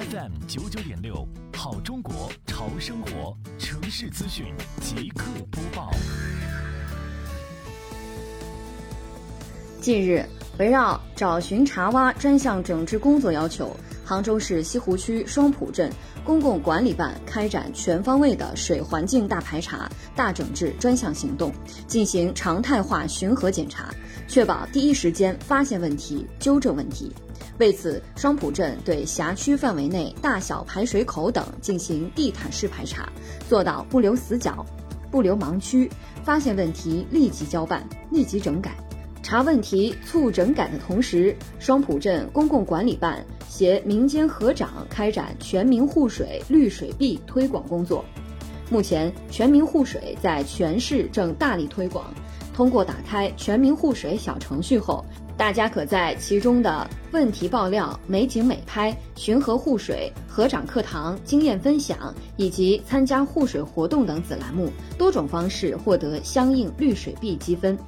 FM 九九点六，好中国潮生活城市资讯即刻播报。近日，围绕找寻查洼专项整治工作要求，杭州市西湖区双浦镇公共管理办开展全方位的水环境大排查、大整治专项行动，进行常态化巡河检查，确保第一时间发现问题、纠正问题。为此，双浦镇对辖区范围内大小排水口等进行地毯式排查，做到不留死角、不留盲区，发现问题立即交办、立即整改。查问题、促整改的同时，双浦镇公共管理办携民间河长开展全民护水、绿水币推广工作。目前，全民护水在全市正大力推广。通过打开全民护水小程序后，大家可在其中的问题爆料、美景美拍、巡河护水、河长课堂、经验分享以及参加护水活动等子栏目多种方式获得相应绿水币积分。